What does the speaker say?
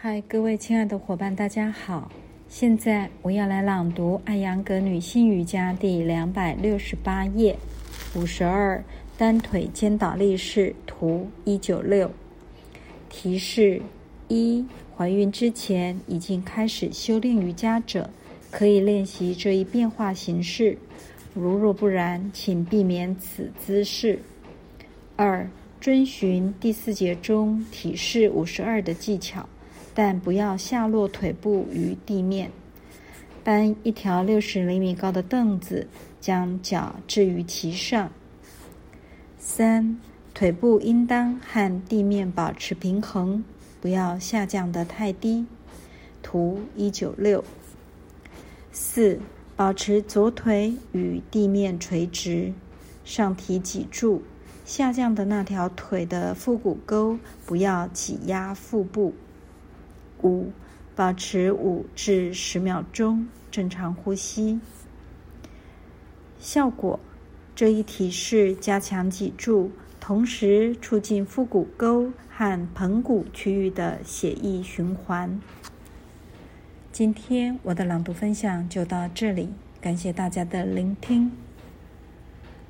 嗨，各位亲爱的伙伴，大家好！现在我要来朗读《艾扬格女性瑜伽》第两百六十八页，五十二单腿肩倒立式图一九六。提示一：怀孕之前已经开始修炼瑜伽者，可以练习这一变化形式。如若不然，请避免此姿势。二：遵循第四节中体式五十二的技巧。但不要下落腿部于地面。搬一条六十厘米高的凳子，将脚置于其上。三，腿部应当和地面保持平衡，不要下降得太低。图一九六。四，保持左腿与地面垂直，上提脊柱，下降的那条腿的腹股沟不要挤压腹部。五，保持五至十秒钟正常呼吸。效果：这一体式加强脊柱，同时促进腹股沟和盆骨区域的血液循环。今天我的朗读分享就到这里，感谢大家的聆听。